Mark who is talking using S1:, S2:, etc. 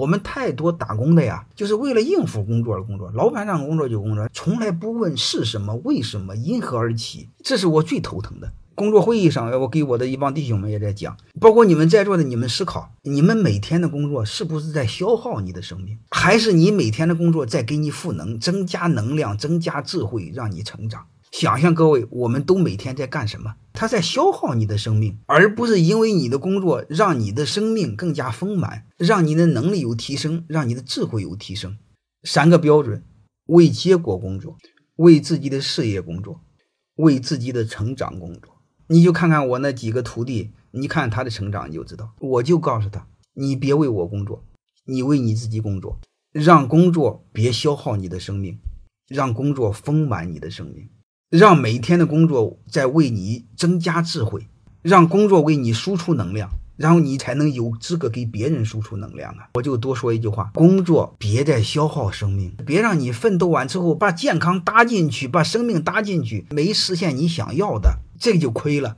S1: 我们太多打工的呀，就是为了应付工作而工作，老板让工作就工作，从来不问是什么、为什么、因何而起，这是我最头疼的。工作会议上，我给我的一帮弟兄们也在讲，包括你们在座的，你们思考，你们每天的工作是不是在消耗你的生命，还是你每天的工作在给你赋能、增加能量、增加智慧，让你成长？想象各位，我们都每天在干什么？他在消耗你的生命，而不是因为你的工作让你的生命更加丰满，让你的能力有提升，让你的智慧有提升。三个标准：为结果工作，为自己的事业工作，为自己的成长工作。你就看看我那几个徒弟，你看他的成长，你就知道。我就告诉他，你别为我工作，你为你自己工作，让工作别消耗你的生命，让工作丰满你的生命，让每天的工作在为你增加智慧，让工作为你输出能量，然后你才能有资格给别人输出能量啊！我就多说一句话：工作别再消耗生命，别让你奋斗完之后把健康搭进去，把生命搭进去，没实现你想要的。这个就亏了。